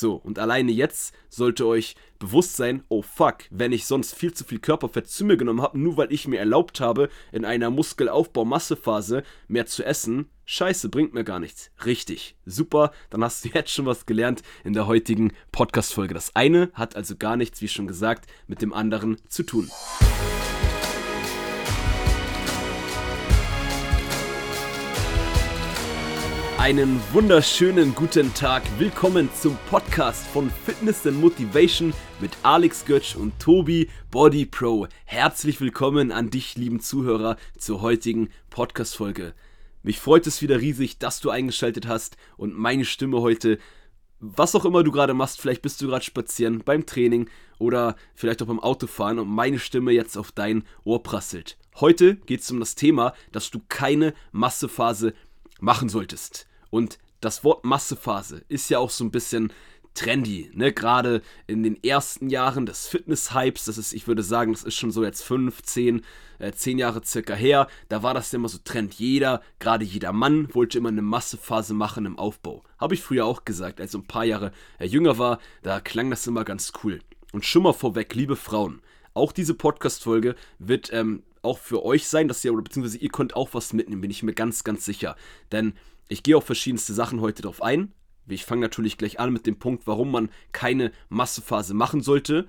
So, und alleine jetzt sollte euch bewusst sein, oh fuck, wenn ich sonst viel zu viel Körperfett zu mir genommen habe, nur weil ich mir erlaubt habe, in einer Muskelaufbau-Massephase mehr zu essen, scheiße, bringt mir gar nichts. Richtig, super, dann hast du jetzt schon was gelernt in der heutigen Podcast-Folge. Das eine hat also gar nichts, wie schon gesagt, mit dem anderen zu tun. Einen wunderschönen guten Tag. Willkommen zum Podcast von Fitness and Motivation mit Alex Götsch und Tobi Body Pro. Herzlich willkommen an dich, lieben Zuhörer, zur heutigen Podcast-Folge. Mich freut es wieder riesig, dass du eingeschaltet hast und meine Stimme heute, was auch immer du gerade machst, vielleicht bist du gerade spazieren beim Training oder vielleicht auch beim Autofahren und meine Stimme jetzt auf dein Ohr prasselt. Heute geht es um das Thema, dass du keine Massephase machen solltest. Und das Wort Massephase ist ja auch so ein bisschen trendy, ne? Gerade in den ersten Jahren des Fitness-Hypes, das ist, ich würde sagen, das ist schon so jetzt 5, 10, äh, 10 Jahre circa her, da war das immer so Trend. Jeder, gerade jeder Mann, wollte immer eine Massephase machen im Aufbau. Habe ich früher auch gesagt, als ich ein paar Jahre äh, jünger war, da klang das immer ganz cool. Und schon mal vorweg, liebe Frauen, auch diese Podcast-Folge wird ähm, auch für euch sein, dass ihr, oder beziehungsweise ihr könnt auch was mitnehmen, bin ich mir ganz, ganz sicher. Denn ich gehe auf verschiedenste Sachen heute drauf ein. Ich fange natürlich gleich an mit dem Punkt, warum man keine Massephase machen sollte,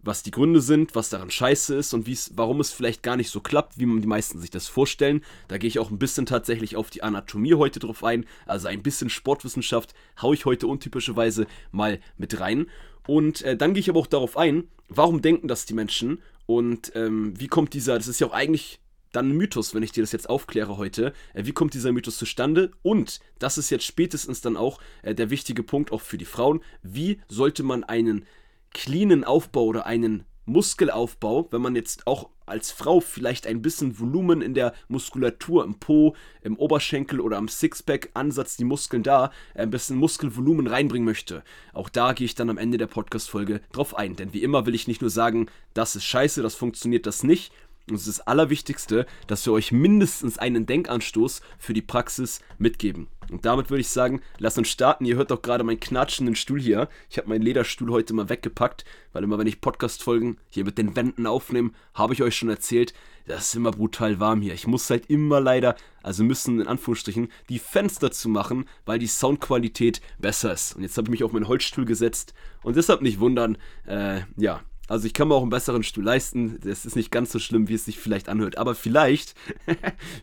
was die Gründe sind, was daran scheiße ist und warum es vielleicht gar nicht so klappt, wie man die meisten sich das vorstellen. Da gehe ich auch ein bisschen tatsächlich auf die Anatomie heute drauf ein, also ein bisschen Sportwissenschaft haue ich heute untypischerweise mal mit rein. Und äh, dann gehe ich aber auch darauf ein, warum denken das die Menschen und ähm, wie kommt dieser, das ist ja auch eigentlich dann ein Mythos, wenn ich dir das jetzt aufkläre heute. Äh, wie kommt dieser Mythos zustande? Und das ist jetzt spätestens dann auch äh, der wichtige Punkt auch für die Frauen. Wie sollte man einen cleanen Aufbau oder einen Muskelaufbau, wenn man jetzt auch als Frau vielleicht ein bisschen Volumen in der Muskulatur im Po, im Oberschenkel oder am Sixpack-Ansatz, die Muskeln da, äh, ein bisschen Muskelvolumen reinbringen möchte. Auch da gehe ich dann am Ende der Podcast-Folge drauf ein. Denn wie immer will ich nicht nur sagen, das ist scheiße, das funktioniert das nicht, und es ist das Allerwichtigste, dass wir euch mindestens einen Denkanstoß für die Praxis mitgeben. Und damit würde ich sagen, lasst uns starten. Ihr hört doch gerade meinen knatschenden Stuhl hier. Ich habe meinen Lederstuhl heute mal weggepackt, weil immer wenn ich Podcast-Folgen hier mit den Wänden aufnehme, habe ich euch schon erzählt, das ist immer brutal warm hier. Ich muss halt immer leider, also müssen in Anführungsstrichen, die Fenster zu machen, weil die Soundqualität besser ist. Und jetzt habe ich mich auf meinen Holzstuhl gesetzt und deshalb nicht wundern, äh, ja, also ich kann mir auch einen besseren Stuhl leisten. Das ist nicht ganz so schlimm, wie es sich vielleicht anhört. Aber vielleicht,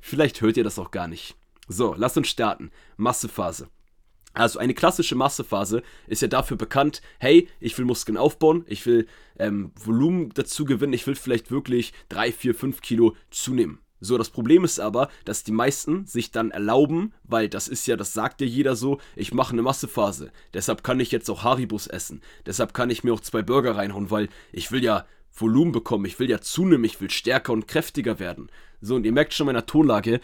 vielleicht hört ihr das auch gar nicht. So, lasst uns starten. Massephase. Also eine klassische Massephase ist ja dafür bekannt, hey, ich will Muskeln aufbauen, ich will ähm, Volumen dazu gewinnen, ich will vielleicht wirklich 3, 4, 5 Kilo zunehmen. So, das Problem ist aber, dass die meisten sich dann erlauben, weil das ist ja, das sagt ja jeder so, ich mache eine Massephase. Deshalb kann ich jetzt auch Haribus essen. Deshalb kann ich mir auch zwei Burger reinhauen, weil ich will ja Volumen bekommen, ich will ja zunehmen, ich will stärker und kräftiger werden. So, und ihr merkt schon meiner Tonlage,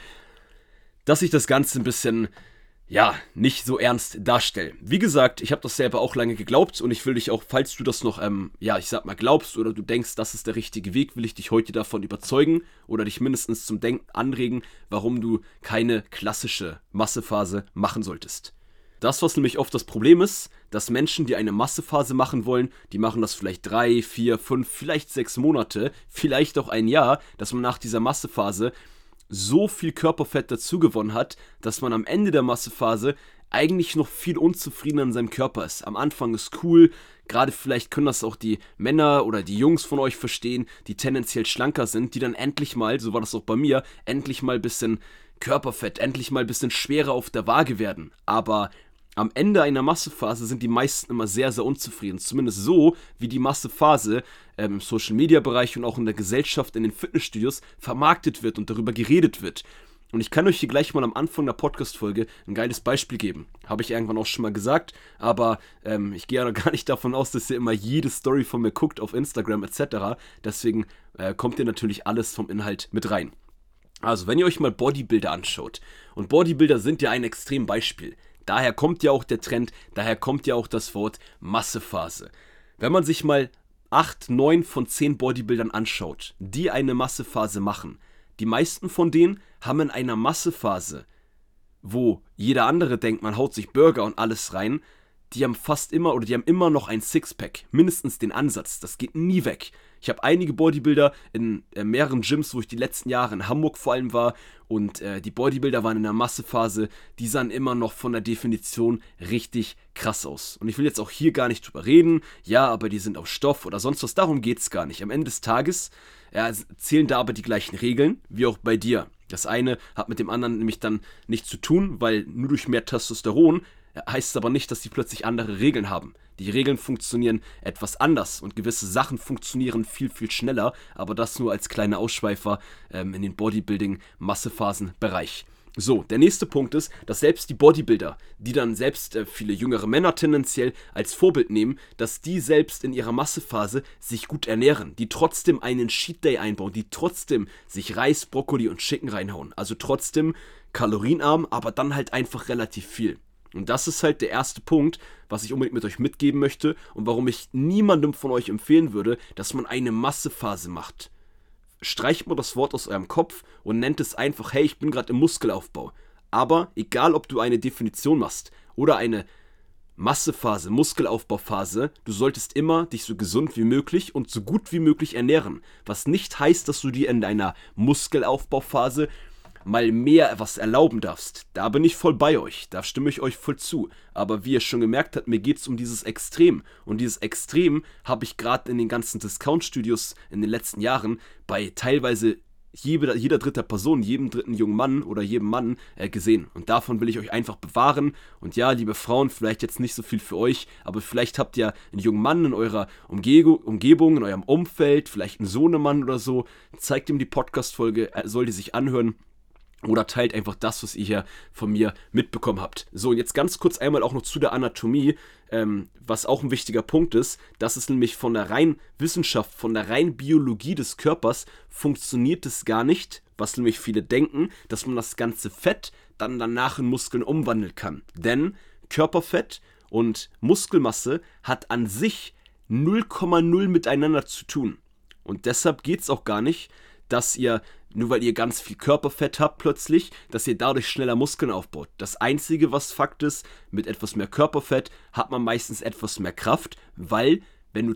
dass ich das Ganze ein bisschen ja, nicht so ernst darstellen. Wie gesagt, ich habe das selber auch lange geglaubt und ich will dich auch, falls du das noch, ähm, ja, ich sag mal, glaubst oder du denkst, das ist der richtige Weg, will ich dich heute davon überzeugen oder dich mindestens zum Denken anregen, warum du keine klassische Massephase machen solltest. Das, was nämlich oft das Problem ist, dass Menschen, die eine Massephase machen wollen, die machen das vielleicht drei, vier, fünf, vielleicht sechs Monate, vielleicht auch ein Jahr, dass man nach dieser Massephase so viel Körperfett dazugewonnen hat, dass man am Ende der Massephase eigentlich noch viel unzufriedener in seinem Körper ist. Am Anfang ist cool, gerade vielleicht können das auch die Männer oder die Jungs von euch verstehen, die tendenziell schlanker sind, die dann endlich mal, so war das auch bei mir, endlich mal ein bisschen Körperfett, endlich mal ein bisschen schwerer auf der Waage werden. Aber am Ende einer Massephase sind die meisten immer sehr, sehr unzufrieden. Zumindest so, wie die Massephase ähm, im Social Media Bereich und auch in der Gesellschaft, in den Fitnessstudios vermarktet wird und darüber geredet wird. Und ich kann euch hier gleich mal am Anfang der Podcast-Folge ein geiles Beispiel geben. Habe ich irgendwann auch schon mal gesagt, aber ähm, ich gehe ja noch gar nicht davon aus, dass ihr immer jede Story von mir guckt auf Instagram etc. Deswegen äh, kommt ihr natürlich alles vom Inhalt mit rein. Also, wenn ihr euch mal Bodybuilder anschaut, und Bodybuilder sind ja ein Extrembeispiel. Daher kommt ja auch der Trend, daher kommt ja auch das Wort Massephase. Wenn man sich mal 8, 9 von 10 Bodybuildern anschaut, die eine Massephase machen, die meisten von denen haben in einer Massephase, wo jeder andere denkt, man haut sich Burger und alles rein, die haben fast immer oder die haben immer noch ein Sixpack. Mindestens den Ansatz. Das geht nie weg. Ich habe einige Bodybuilder in äh, mehreren Gyms, wo ich die letzten Jahre in Hamburg vor allem war. Und äh, die Bodybuilder waren in der Massephase. Die sahen immer noch von der Definition richtig krass aus. Und ich will jetzt auch hier gar nicht drüber reden. Ja, aber die sind auf Stoff oder sonst was. Darum geht es gar nicht. Am Ende des Tages ja, zählen da aber die gleichen Regeln, wie auch bei dir. Das eine hat mit dem anderen nämlich dann nichts zu tun, weil nur durch mehr Testosteron heißt es aber nicht, dass die plötzlich andere Regeln haben. Die Regeln funktionieren etwas anders und gewisse Sachen funktionieren viel, viel schneller, aber das nur als kleiner Ausschweifer ähm, in den Bodybuilding-Massephasen-Bereich. So, der nächste Punkt ist, dass selbst die Bodybuilder, die dann selbst äh, viele jüngere Männer tendenziell als Vorbild nehmen, dass die selbst in ihrer Massephase sich gut ernähren, die trotzdem einen Cheat Day einbauen, die trotzdem sich Reis, Brokkoli und Chicken reinhauen. Also trotzdem kalorienarm, aber dann halt einfach relativ viel. Und das ist halt der erste Punkt, was ich unbedingt mit euch mitgeben möchte und warum ich niemandem von euch empfehlen würde, dass man eine Massephase macht. Streicht mal das Wort aus eurem Kopf und nennt es einfach, hey, ich bin gerade im Muskelaufbau. Aber egal, ob du eine Definition machst oder eine Massephase, Muskelaufbauphase, du solltest immer dich so gesund wie möglich und so gut wie möglich ernähren. Was nicht heißt, dass du dir in deiner Muskelaufbauphase mal mehr was erlauben darfst, da bin ich voll bei euch, da stimme ich euch voll zu. Aber wie ihr schon gemerkt habt, mir geht es um dieses Extrem. Und dieses Extrem habe ich gerade in den ganzen Discount-Studios in den letzten Jahren bei teilweise jeder, jeder dritter Person, jedem dritten jungen Mann oder jedem Mann äh, gesehen. Und davon will ich euch einfach bewahren. Und ja, liebe Frauen, vielleicht jetzt nicht so viel für euch, aber vielleicht habt ihr einen jungen Mann in eurer Umge Umgebung, in eurem Umfeld, vielleicht einen Sohnemann oder so. Zeigt ihm die Podcast-Folge, er soll die sich anhören. Oder teilt einfach das, was ihr hier von mir mitbekommen habt. So, und jetzt ganz kurz einmal auch noch zu der Anatomie, ähm, was auch ein wichtiger Punkt ist. Das ist nämlich von der reinen Wissenschaft, von der reinen Biologie des Körpers funktioniert es gar nicht, was nämlich viele denken, dass man das ganze Fett dann danach in Muskeln umwandeln kann. Denn Körperfett und Muskelmasse hat an sich 0,0 miteinander zu tun. Und deshalb geht es auch gar nicht, dass ihr nur weil ihr ganz viel Körperfett habt plötzlich, dass ihr dadurch schneller Muskeln aufbaut. Das Einzige, was Fakt ist, mit etwas mehr Körperfett hat man meistens etwas mehr Kraft, weil wenn du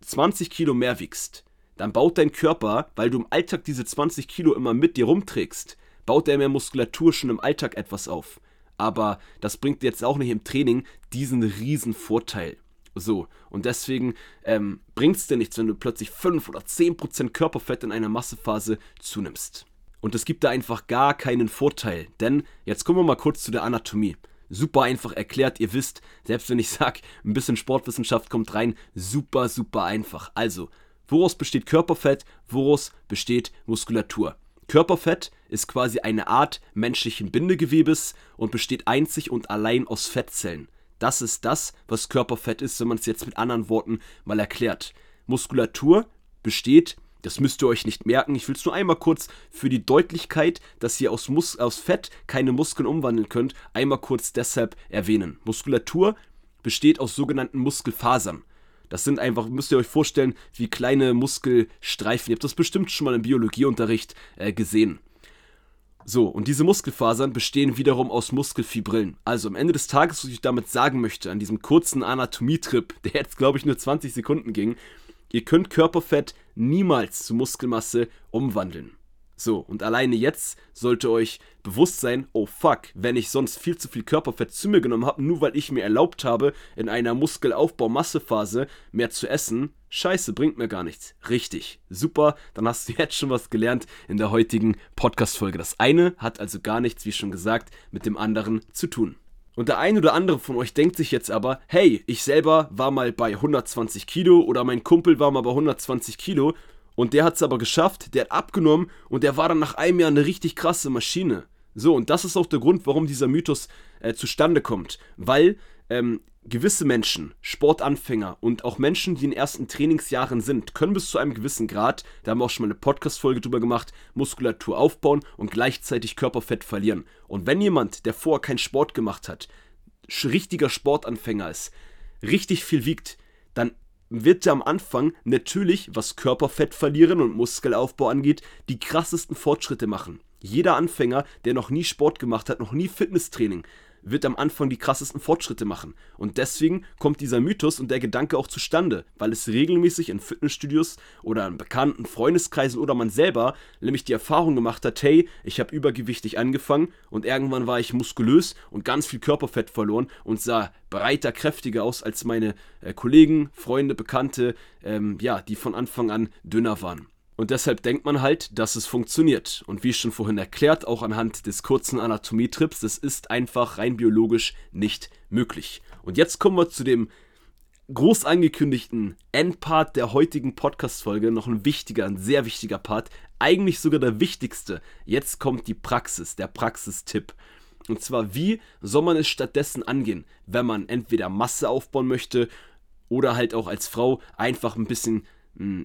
20 Kilo mehr wiegst, dann baut dein Körper, weil du im Alltag diese 20 Kilo immer mit dir rumträgst, baut er mehr Muskulatur schon im Alltag etwas auf. Aber das bringt jetzt auch nicht im Training diesen riesen Vorteil. So, und deswegen ähm, bringt es dir nichts, wenn du plötzlich 5 oder 10% Körperfett in einer Massephase zunimmst. Und es gibt da einfach gar keinen Vorteil, denn jetzt kommen wir mal kurz zu der Anatomie. Super einfach erklärt, ihr wisst, selbst wenn ich sage, ein bisschen Sportwissenschaft kommt rein, super, super einfach. Also, woraus besteht Körperfett, woraus besteht Muskulatur? Körperfett ist quasi eine Art menschlichen Bindegewebes und besteht einzig und allein aus Fettzellen. Das ist das, was Körperfett ist, wenn man es jetzt mit anderen Worten mal erklärt. Muskulatur besteht, das müsst ihr euch nicht merken, ich will es nur einmal kurz für die Deutlichkeit, dass ihr aus, Mus aus Fett keine Muskeln umwandeln könnt, einmal kurz deshalb erwähnen. Muskulatur besteht aus sogenannten Muskelfasern. Das sind einfach, müsst ihr euch vorstellen, wie kleine Muskelstreifen. Ihr habt das bestimmt schon mal im Biologieunterricht äh, gesehen. So, und diese Muskelfasern bestehen wiederum aus Muskelfibrillen. Also am Ende des Tages, was ich damit sagen möchte, an diesem kurzen Anatomietrip, der jetzt glaube ich nur 20 Sekunden ging, ihr könnt Körperfett niemals zu Muskelmasse umwandeln. So, und alleine jetzt sollte euch bewusst sein, oh fuck, wenn ich sonst viel zu viel Körperfett zu mir genommen habe, nur weil ich mir erlaubt habe, in einer Muskelaufbau-Massephase mehr zu essen, scheiße, bringt mir gar nichts. Richtig, super, dann hast du jetzt schon was gelernt in der heutigen Podcast-Folge. Das eine hat also gar nichts, wie schon gesagt, mit dem anderen zu tun. Und der eine oder andere von euch denkt sich jetzt aber, hey, ich selber war mal bei 120 Kilo oder mein Kumpel war mal bei 120 Kilo und der hat es aber geschafft, der hat abgenommen und der war dann nach einem Jahr eine richtig krasse Maschine. So, und das ist auch der Grund, warum dieser Mythos äh, zustande kommt. Weil ähm, gewisse Menschen, Sportanfänger und auch Menschen, die in ersten Trainingsjahren sind, können bis zu einem gewissen Grad, da haben wir auch schon mal eine Podcast-Folge drüber gemacht, Muskulatur aufbauen und gleichzeitig Körperfett verlieren. Und wenn jemand, der vorher keinen Sport gemacht hat, richtiger Sportanfänger ist, richtig viel wiegt, dann wird er am Anfang natürlich, was Körperfett verlieren und Muskelaufbau angeht, die krassesten Fortschritte machen. Jeder Anfänger, der noch nie Sport gemacht hat, noch nie Fitnesstraining, wird am Anfang die krassesten Fortschritte machen. Und deswegen kommt dieser Mythos und der Gedanke auch zustande, weil es regelmäßig in Fitnessstudios oder in bekannten Freundeskreisen oder man selber nämlich die Erfahrung gemacht hat, hey, ich habe übergewichtig angefangen und irgendwann war ich muskulös und ganz viel Körperfett verloren und sah breiter, kräftiger aus als meine äh, Kollegen, Freunde, Bekannte, ähm, ja, die von Anfang an dünner waren. Und deshalb denkt man halt, dass es funktioniert. Und wie schon vorhin erklärt, auch anhand des kurzen Anatomietrips, das ist einfach rein biologisch nicht möglich. Und jetzt kommen wir zu dem groß angekündigten Endpart der heutigen Podcast-Folge. Noch ein wichtiger, ein sehr wichtiger Part. Eigentlich sogar der wichtigste. Jetzt kommt die Praxis, der Praxistipp. Und zwar, wie soll man es stattdessen angehen, wenn man entweder Masse aufbauen möchte oder halt auch als Frau einfach ein bisschen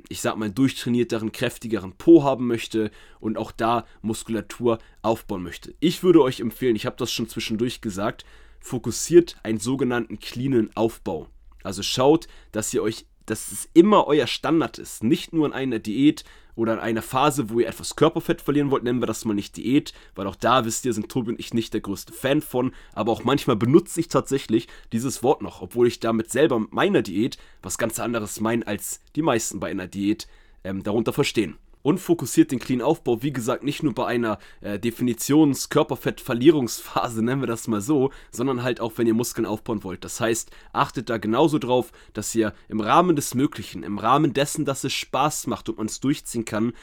ich sag mal, durchtrainierteren, kräftigeren Po haben möchte und auch da Muskulatur aufbauen möchte. Ich würde euch empfehlen, ich habe das schon zwischendurch gesagt, fokussiert einen sogenannten cleanen Aufbau. Also schaut, dass ihr euch, dass es immer euer Standard ist, nicht nur in einer Diät, oder in einer Phase, wo ihr etwas Körperfett verlieren wollt, nennen wir das mal nicht Diät, weil auch da wisst ihr, sind Tobi und ich nicht der größte Fan von, aber auch manchmal benutze ich tatsächlich dieses Wort noch, obwohl ich damit selber meiner Diät was ganz anderes meine, als die meisten bei einer Diät ähm, darunter verstehen und fokussiert den Clean Aufbau, wie gesagt, nicht nur bei einer äh, Definitions-Körperfett-Verlierungsphase, nennen wir das mal so, sondern halt auch, wenn ihr Muskeln aufbauen wollt. Das heißt, achtet da genauso drauf, dass ihr im Rahmen des Möglichen, im Rahmen dessen, dass es Spaß macht und man es durchziehen kann,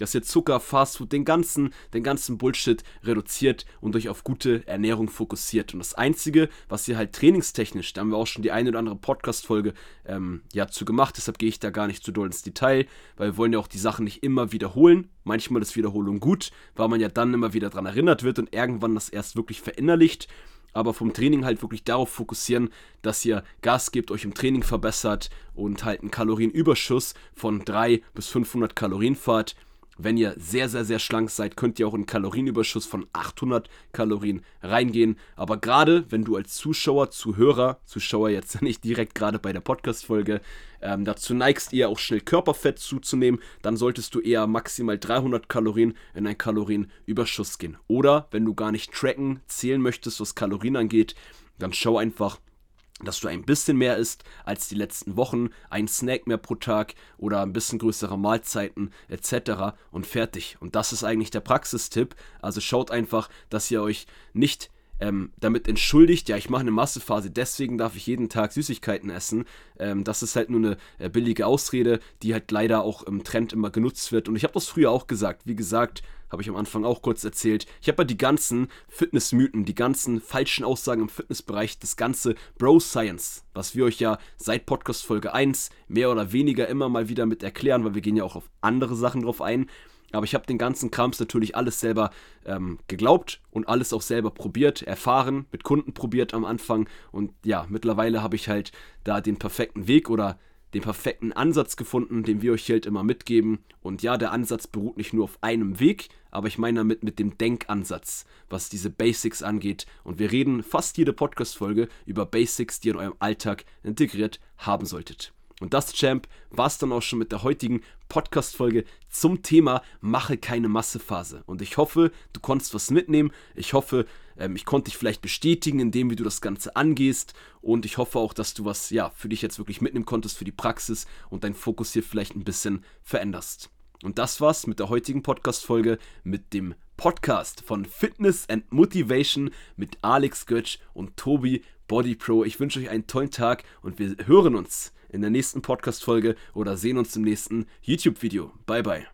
dass ihr Zucker, Fastfood, den ganzen, den ganzen Bullshit reduziert und euch auf gute Ernährung fokussiert. Und das Einzige, was ihr halt trainingstechnisch, da haben wir auch schon die eine oder andere Podcast-Folge ähm, ja, zu gemacht, deshalb gehe ich da gar nicht zu doll ins Detail, weil wir wollen ja auch die Sachen nicht immer wiederholen. Manchmal ist Wiederholung gut, weil man ja dann immer wieder daran erinnert wird und irgendwann das erst wirklich verinnerlicht aber vom Training halt wirklich darauf fokussieren, dass ihr Gas gebt, euch im Training verbessert und halt einen Kalorienüberschuss von 3 bis 500 Kalorien fahrt. Wenn ihr sehr, sehr, sehr schlank seid, könnt ihr auch einen Kalorienüberschuss von 800 Kalorien reingehen. Aber gerade wenn du als Zuschauer, Zuhörer, Zuschauer jetzt nicht direkt gerade bei der Podcast-Folge, ähm, dazu neigst, eher auch schnell Körperfett zuzunehmen, dann solltest du eher maximal 300 Kalorien in einen Kalorienüberschuss gehen. Oder wenn du gar nicht tracken, zählen möchtest, was Kalorien angeht, dann schau einfach, dass du ein bisschen mehr isst als die letzten Wochen, ein Snack mehr pro Tag oder ein bisschen größere Mahlzeiten etc. und fertig. Und das ist eigentlich der Praxistipp. Also schaut einfach, dass ihr euch nicht ähm, damit entschuldigt, ja, ich mache eine Massephase, deswegen darf ich jeden Tag Süßigkeiten essen. Ähm, das ist halt nur eine äh, billige Ausrede, die halt leider auch im Trend immer genutzt wird. Und ich habe das früher auch gesagt. Wie gesagt, habe ich am Anfang auch kurz erzählt. Ich habe ja die ganzen Fitnessmythen, die ganzen falschen Aussagen im Fitnessbereich, das ganze Bro Science, was wir euch ja seit Podcast Folge 1 mehr oder weniger immer mal wieder mit erklären, weil wir gehen ja auch auf andere Sachen drauf ein. Aber ich habe den ganzen Krams natürlich alles selber ähm, geglaubt und alles auch selber probiert, erfahren, mit Kunden probiert am Anfang. Und ja, mittlerweile habe ich halt da den perfekten Weg oder den perfekten Ansatz gefunden, den wir euch halt immer mitgeben. Und ja, der Ansatz beruht nicht nur auf einem Weg, aber ich meine damit mit dem Denkansatz, was diese Basics angeht. Und wir reden fast jede Podcast-Folge über Basics, die ihr in eurem Alltag integriert haben solltet. Und das, Champ, war es dann auch schon mit der heutigen Podcast-Folge zum Thema Mache keine Massephase. Und ich hoffe, du konntest was mitnehmen. Ich hoffe, ähm, ich konnte dich vielleicht bestätigen, indem wie du das Ganze angehst. Und ich hoffe auch, dass du was ja, für dich jetzt wirklich mitnehmen konntest für die Praxis und deinen Fokus hier vielleicht ein bisschen veränderst. Und das war's mit der heutigen Podcast-Folge mit dem Podcast von Fitness and Motivation mit Alex Götsch und Tobi Body Pro. Ich wünsche euch einen tollen Tag und wir hören uns in der nächsten Podcast-Folge oder sehen uns im nächsten YouTube-Video. Bye, bye.